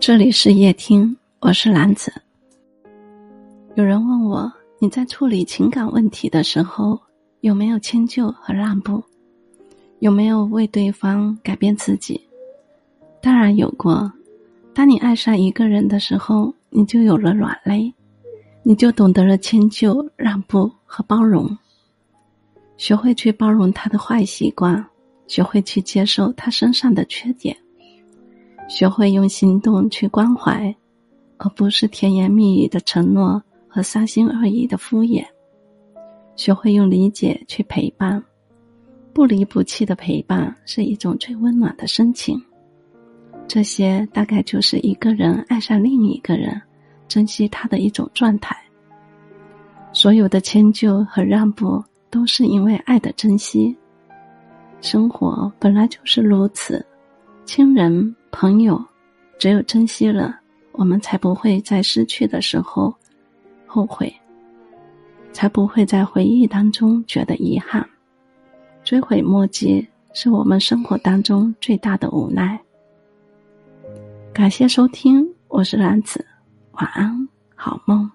这里是夜听，我是兰子。有人问我，你在处理情感问题的时候，有没有迁就和让步？有没有为对方改变自己？当然有过。当你爱上一个人的时候，你就有了软肋，你就懂得了迁就、让步和包容，学会去包容他的坏习惯，学会去接受他身上的缺点。学会用行动去关怀，而不是甜言蜜语的承诺和三心二意的敷衍。学会用理解去陪伴，不离不弃的陪伴是一种最温暖的深情。这些大概就是一个人爱上另一个人，珍惜他的一种状态。所有的迁就和让步，都是因为爱的珍惜。生活本来就是如此，亲人。朋友，只有珍惜了，我们才不会在失去的时候后悔，才不会在回忆当中觉得遗憾。追悔莫及，是我们生活当中最大的无奈。感谢收听，我是兰子，晚安，好梦。